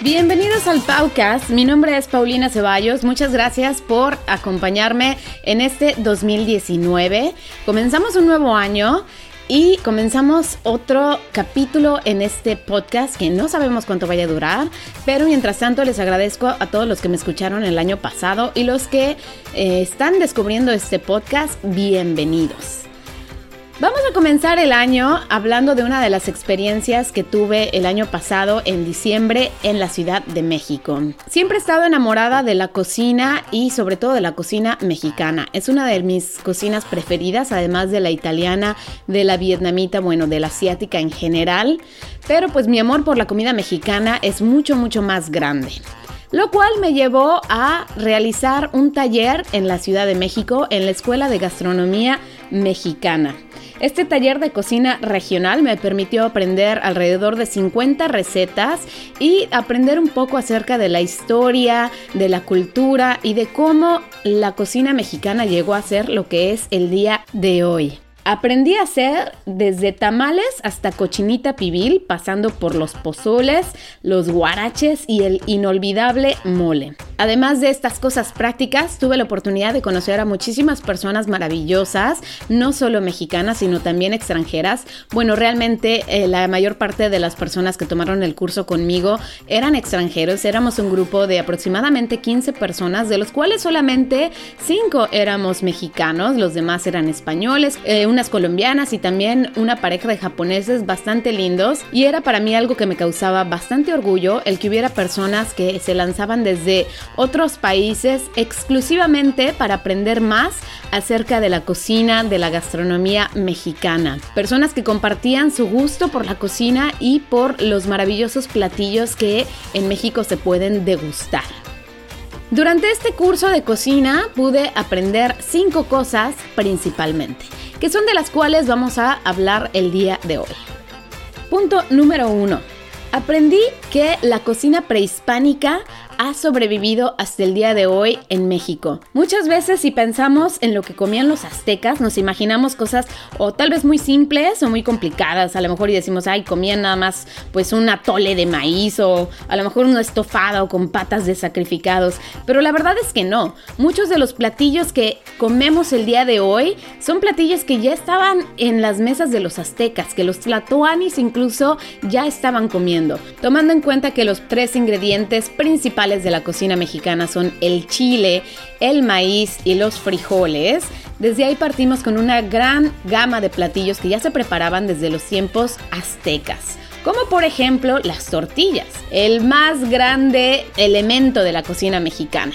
Bienvenidos al Paucast. Mi nombre es Paulina Ceballos. Muchas gracias por acompañarme en este 2019. Comenzamos un nuevo año y comenzamos otro capítulo en este podcast que no sabemos cuánto vaya a durar, pero mientras tanto les agradezco a todos los que me escucharon el año pasado y los que eh, están descubriendo este podcast, bienvenidos. Vamos a comenzar el año hablando de una de las experiencias que tuve el año pasado en diciembre en la Ciudad de México. Siempre he estado enamorada de la cocina y sobre todo de la cocina mexicana. Es una de mis cocinas preferidas, además de la italiana, de la vietnamita, bueno, de la asiática en general. Pero pues mi amor por la comida mexicana es mucho, mucho más grande lo cual me llevó a realizar un taller en la Ciudad de México en la Escuela de Gastronomía Mexicana. Este taller de cocina regional me permitió aprender alrededor de 50 recetas y aprender un poco acerca de la historia, de la cultura y de cómo la cocina mexicana llegó a ser lo que es el día de hoy. Aprendí a hacer desde tamales hasta cochinita pibil, pasando por los pozoles, los guaraches y el inolvidable mole. Además de estas cosas prácticas, tuve la oportunidad de conocer a muchísimas personas maravillosas, no solo mexicanas, sino también extranjeras. Bueno, realmente eh, la mayor parte de las personas que tomaron el curso conmigo eran extranjeros. Éramos un grupo de aproximadamente 15 personas, de los cuales solamente 5 éramos mexicanos, los demás eran españoles. Eh, colombianas y también una pareja de japoneses bastante lindos y era para mí algo que me causaba bastante orgullo el que hubiera personas que se lanzaban desde otros países exclusivamente para aprender más acerca de la cocina, de la gastronomía mexicana. Personas que compartían su gusto por la cocina y por los maravillosos platillos que en México se pueden degustar. Durante este curso de cocina pude aprender cinco cosas principalmente que son de las cuales vamos a hablar el día de hoy. Punto número uno. Aprendí que la cocina prehispánica ha sobrevivido hasta el día de hoy en México. Muchas veces si pensamos en lo que comían los aztecas, nos imaginamos cosas o tal vez muy simples o muy complicadas, a lo mejor y decimos, ay, comían nada más pues un atole de maíz o a lo mejor un estofado con patas de sacrificados, pero la verdad es que no. Muchos de los platillos que comemos el día de hoy son platillos que ya estaban en las mesas de los aztecas, que los tlatoanis incluso ya estaban comiendo, tomando en cuenta que los tres ingredientes principales de la cocina mexicana son el chile, el maíz y los frijoles. Desde ahí partimos con una gran gama de platillos que ya se preparaban desde los tiempos aztecas como por ejemplo las tortillas, el más grande elemento de la cocina mexicana.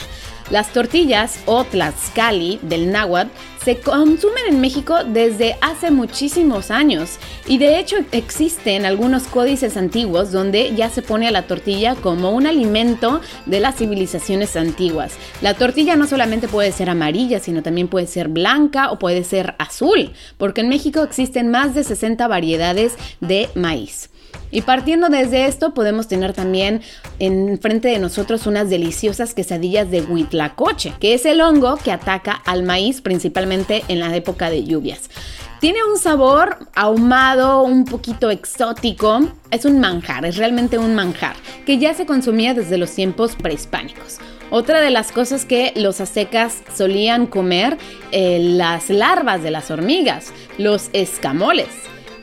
Las tortillas o tlaxcali del náhuatl se consumen en México desde hace muchísimos años y de hecho existen algunos códices antiguos donde ya se pone a la tortilla como un alimento de las civilizaciones antiguas. La tortilla no solamente puede ser amarilla, sino también puede ser blanca o puede ser azul, porque en México existen más de 60 variedades de maíz. Y partiendo desde esto, podemos tener también enfrente de nosotros unas deliciosas quesadillas de huitlacoche, que es el hongo que ataca al maíz principalmente en la época de lluvias. Tiene un sabor ahumado, un poquito exótico. Es un manjar, es realmente un manjar, que ya se consumía desde los tiempos prehispánicos. Otra de las cosas que los aztecas solían comer, eh, las larvas de las hormigas, los escamoles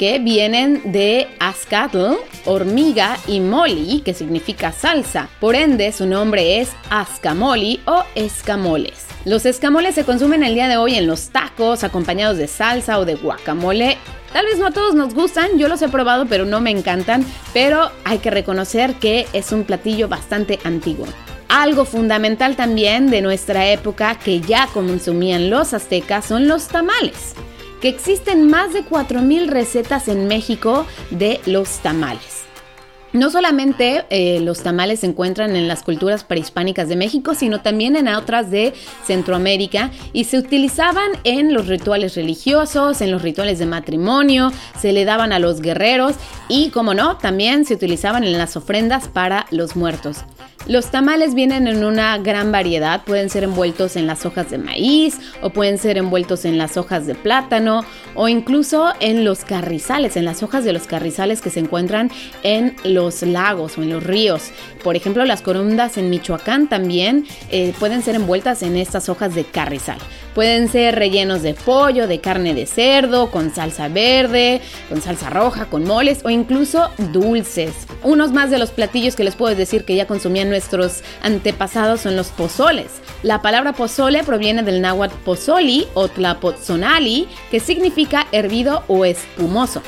que vienen de azcatl, hormiga, y moli, que significa salsa. Por ende, su nombre es azcamoli o escamoles. Los escamoles se consumen el día de hoy en los tacos, acompañados de salsa o de guacamole Tal vez no a todos nos gustan, yo los he probado pero no me encantan, pero hay que reconocer que es un platillo bastante antiguo. Algo fundamental también de nuestra época que ya consumían los aztecas son los tamales que existen más de 4.000 recetas en México de los tamales. No solamente eh, los tamales se encuentran en las culturas prehispánicas de México, sino también en otras de Centroamérica y se utilizaban en los rituales religiosos, en los rituales de matrimonio, se le daban a los guerreros y, como no, también se utilizaban en las ofrendas para los muertos. Los tamales vienen en una gran variedad, pueden ser envueltos en las hojas de maíz o pueden ser envueltos en las hojas de plátano o incluso en los carrizales, en las hojas de los carrizales que se encuentran en los lagos o en los ríos. Por ejemplo, las corundas en Michoacán también eh, pueden ser envueltas en estas hojas de carrizal. Pueden ser rellenos de pollo, de carne de cerdo, con salsa verde, con salsa roja, con moles o incluso dulces. Unos más de los platillos que les puedo decir que ya consumían nuestros antepasados son los pozoles. La palabra pozole proviene del náhuatl pozoli o tlapotzonali, que significa hervido o espumoso.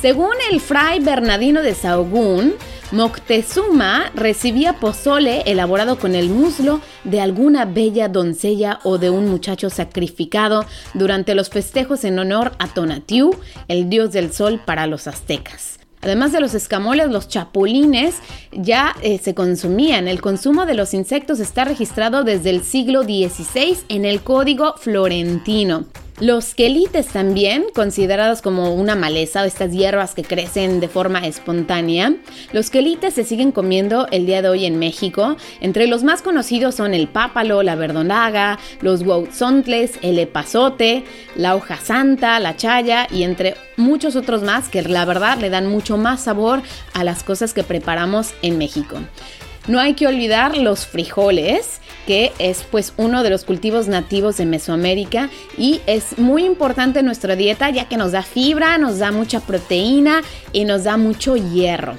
Según el fray Bernardino de Sahagún, Moctezuma recibía pozole elaborado con el muslo de alguna bella doncella o de un muchacho sacrificado durante los festejos en honor a Tonatiuh, el dios del sol para los aztecas. Además de los escamoles, los chapulines ya eh, se consumían. El consumo de los insectos está registrado desde el siglo XVI en el Código Florentino. Los quelites también, considerados como una maleza o estas hierbas que crecen de forma espontánea, los quelites se siguen comiendo el día de hoy en México. Entre los más conocidos son el pápalo, la verdonaga, los huauzontles, el epazote, la hoja santa, la chaya y entre muchos otros más que la verdad le dan mucho más sabor a las cosas que preparamos en México. No hay que olvidar los frijoles, que es pues uno de los cultivos nativos de Mesoamérica y es muy importante en nuestra dieta ya que nos da fibra, nos da mucha proteína y nos da mucho hierro.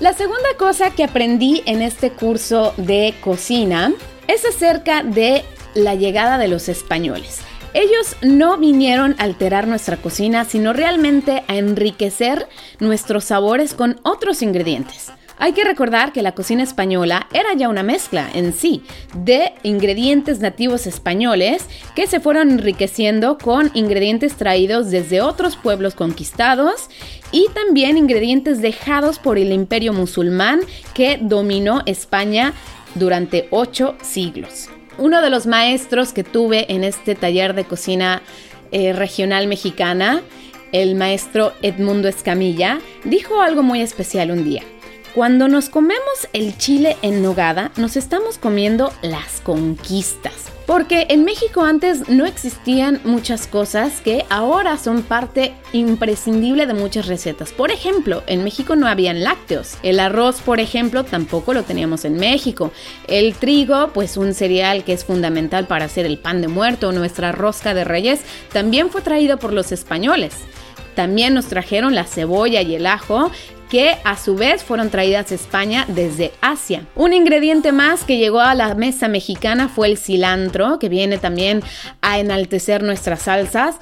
La segunda cosa que aprendí en este curso de cocina es acerca de la llegada de los españoles. Ellos no vinieron a alterar nuestra cocina, sino realmente a enriquecer nuestros sabores con otros ingredientes. Hay que recordar que la cocina española era ya una mezcla en sí de ingredientes nativos españoles que se fueron enriqueciendo con ingredientes traídos desde otros pueblos conquistados y también ingredientes dejados por el imperio musulmán que dominó España durante ocho siglos. Uno de los maestros que tuve en este taller de cocina eh, regional mexicana, el maestro Edmundo Escamilla, dijo algo muy especial un día. Cuando nos comemos el chile en nogada, nos estamos comiendo las conquistas. Porque en México antes no existían muchas cosas que ahora son parte imprescindible de muchas recetas. Por ejemplo, en México no habían lácteos. El arroz, por ejemplo, tampoco lo teníamos en México. El trigo, pues un cereal que es fundamental para hacer el pan de muerto o nuestra rosca de reyes, también fue traído por los españoles. También nos trajeron la cebolla y el ajo que a su vez fueron traídas a España desde Asia. Un ingrediente más que llegó a la mesa mexicana fue el cilantro, que viene también a enaltecer nuestras salsas.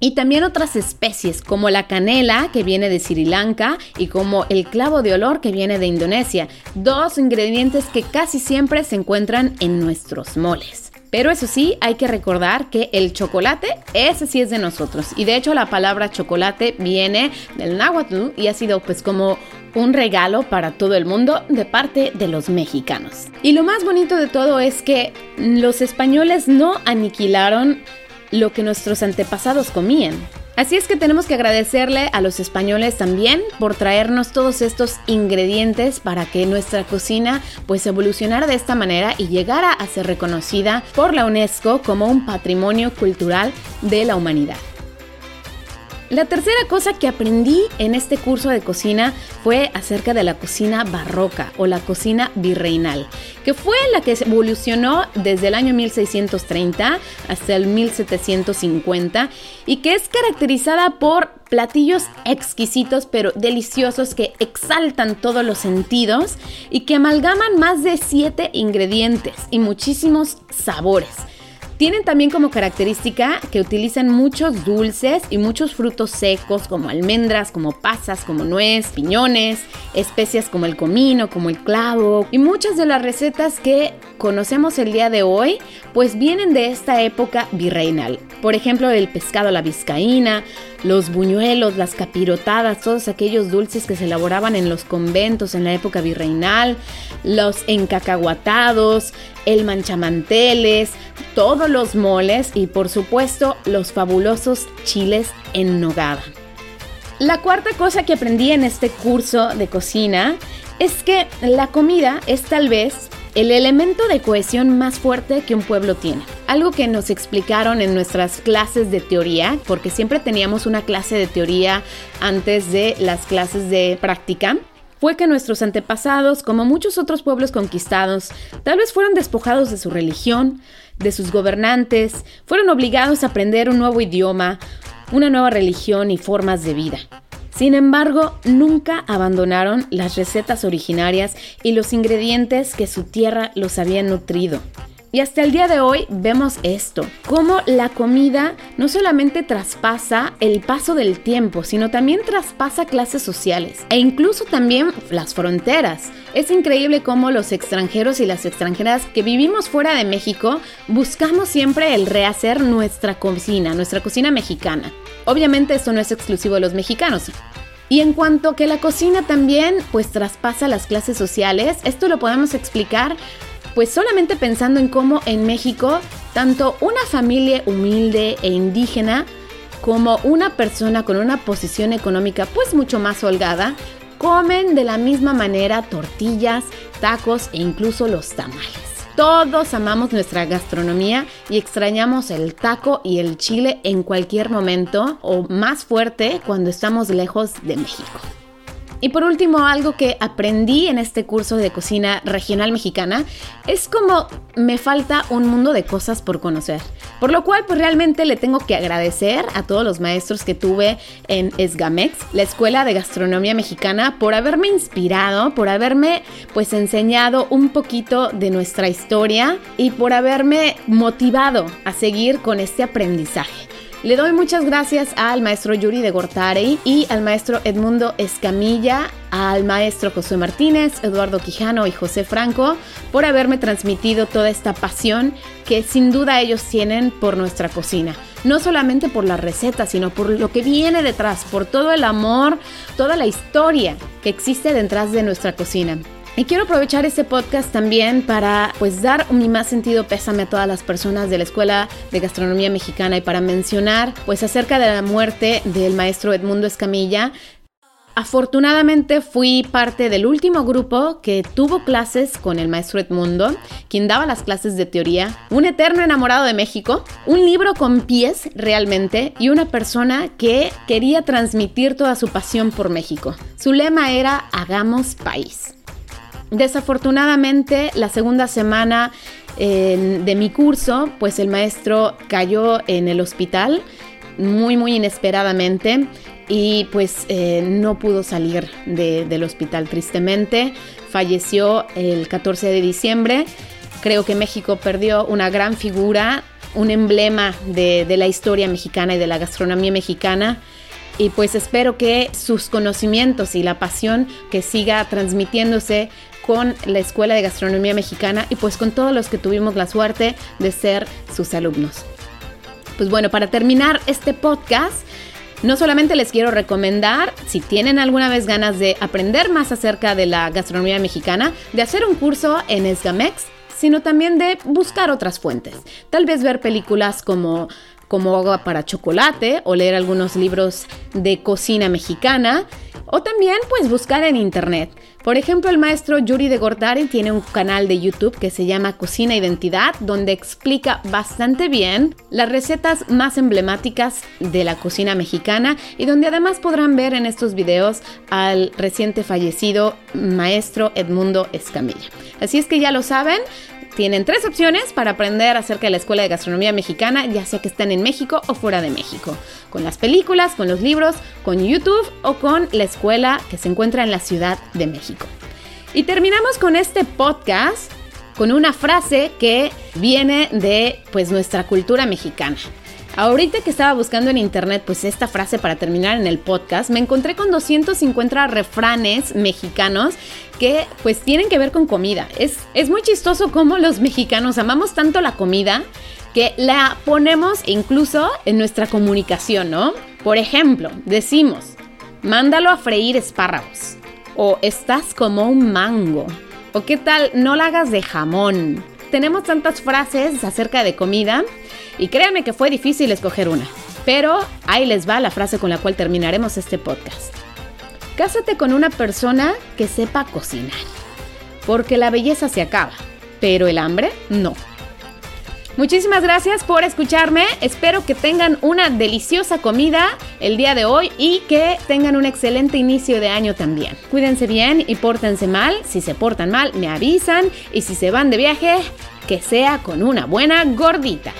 Y también otras especies como la canela que viene de Sri Lanka y como el clavo de olor que viene de Indonesia, dos ingredientes que casi siempre se encuentran en nuestros moles. Pero eso sí, hay que recordar que el chocolate, ese sí es de nosotros. Y de hecho la palabra chocolate viene del náhuatl y ha sido pues como un regalo para todo el mundo de parte de los mexicanos. Y lo más bonito de todo es que los españoles no aniquilaron lo que nuestros antepasados comían. Así es que tenemos que agradecerle a los españoles también por traernos todos estos ingredientes para que nuestra cocina pues evolucionara de esta manera y llegara a ser reconocida por la UNESCO como un patrimonio cultural de la humanidad. La tercera cosa que aprendí en este curso de cocina fue acerca de la cocina barroca o la cocina virreinal, que fue la que evolucionó desde el año 1630 hasta el 1750 y que es caracterizada por platillos exquisitos pero deliciosos que exaltan todos los sentidos y que amalgaman más de siete ingredientes y muchísimos sabores. Tienen también como característica que utilizan muchos dulces y muchos frutos secos como almendras, como pasas, como nuez, piñones, especias como el comino, como el clavo y muchas de las recetas que conocemos el día de hoy pues vienen de esta época virreinal. Por ejemplo, el pescado a la vizcaína, los buñuelos, las capirotadas, todos aquellos dulces que se elaboraban en los conventos en la época virreinal, los encacahuatados, el manchamanteles, todos los moles y por supuesto los fabulosos chiles en nogada. La cuarta cosa que aprendí en este curso de cocina es que la comida es tal vez el elemento de cohesión más fuerte que un pueblo tiene. Algo que nos explicaron en nuestras clases de teoría, porque siempre teníamos una clase de teoría antes de las clases de práctica, fue que nuestros antepasados, como muchos otros pueblos conquistados, tal vez fueron despojados de su religión, de sus gobernantes, fueron obligados a aprender un nuevo idioma, una nueva religión y formas de vida. Sin embargo, nunca abandonaron las recetas originarias y los ingredientes que su tierra los había nutrido. Y hasta el día de hoy vemos esto, cómo la comida no solamente traspasa el paso del tiempo, sino también traspasa clases sociales e incluso también las fronteras. Es increíble cómo los extranjeros y las extranjeras que vivimos fuera de México buscamos siempre el rehacer nuestra cocina, nuestra cocina mexicana. Obviamente esto no es exclusivo de los mexicanos, y en cuanto que la cocina también pues traspasa las clases sociales, esto lo podemos explicar pues solamente pensando en cómo en México tanto una familia humilde e indígena como una persona con una posición económica pues mucho más holgada comen de la misma manera tortillas, tacos e incluso los tamales. Todos amamos nuestra gastronomía y extrañamos el taco y el chile en cualquier momento o más fuerte cuando estamos lejos de México. Y por último, algo que aprendí en este curso de cocina regional mexicana es como me falta un mundo de cosas por conocer. Por lo cual, pues realmente le tengo que agradecer a todos los maestros que tuve en Esgamex, la Escuela de Gastronomía Mexicana, por haberme inspirado, por haberme pues enseñado un poquito de nuestra historia y por haberme motivado a seguir con este aprendizaje. Le doy muchas gracias al maestro Yuri de Gortari y al maestro Edmundo Escamilla, al maestro José Martínez, Eduardo Quijano y José Franco por haberme transmitido toda esta pasión que sin duda ellos tienen por nuestra cocina. No solamente por la receta, sino por lo que viene detrás, por todo el amor, toda la historia que existe detrás de nuestra cocina. Y quiero aprovechar este podcast también para pues dar mi más sentido pésame a todas las personas de la Escuela de Gastronomía Mexicana y para mencionar pues acerca de la muerte del maestro Edmundo Escamilla. Afortunadamente fui parte del último grupo que tuvo clases con el maestro Edmundo, quien daba las clases de teoría, un eterno enamorado de México, un libro con pies realmente y una persona que quería transmitir toda su pasión por México. Su lema era Hagamos país. Desafortunadamente, la segunda semana de mi curso, pues el maestro cayó en el hospital muy, muy inesperadamente y pues eh, no pudo salir del hospital tristemente. Falleció el 14 de diciembre. Creo que México perdió una gran figura, un emblema de, de la historia mexicana y de la gastronomía mexicana y pues espero que sus conocimientos y la pasión que siga transmitiéndose con la Escuela de Gastronomía Mexicana y pues con todos los que tuvimos la suerte de ser sus alumnos. Pues bueno, para terminar este podcast, no solamente les quiero recomendar, si tienen alguna vez ganas de aprender más acerca de la gastronomía mexicana, de hacer un curso en Esgamex, sino también de buscar otras fuentes. Tal vez ver películas como como agua para chocolate o leer algunos libros de cocina mexicana o también pues buscar en internet. Por ejemplo, el maestro Yuri de Gordari tiene un canal de YouTube que se llama Cocina Identidad, donde explica bastante bien las recetas más emblemáticas de la cocina mexicana y donde además podrán ver en estos videos al reciente fallecido maestro Edmundo Escamilla. Así es que ya lo saben, tienen tres opciones para aprender acerca de la Escuela de Gastronomía Mexicana, ya sea que estén en México o fuera de México. Con las películas, con los libros, con YouTube o con la escuela que se encuentra en la Ciudad de México. Y terminamos con este podcast con una frase que viene de pues nuestra cultura mexicana. Ahorita que estaba buscando en internet pues esta frase para terminar en el podcast, me encontré con 250 refranes mexicanos que pues tienen que ver con comida. Es, es muy chistoso cómo los mexicanos amamos tanto la comida que la ponemos incluso en nuestra comunicación, ¿no? Por ejemplo, decimos, mándalo a freír espárragos. O estás como un mango. O qué tal, no la hagas de jamón. Tenemos tantas frases acerca de comida y créanme que fue difícil escoger una. Pero ahí les va la frase con la cual terminaremos este podcast. Cásate con una persona que sepa cocinar. Porque la belleza se acaba, pero el hambre no. Muchísimas gracias por escucharme. Espero que tengan una deliciosa comida el día de hoy y que tengan un excelente inicio de año también. Cuídense bien y pórtense mal. Si se portan mal, me avisan. Y si se van de viaje, que sea con una buena gordita.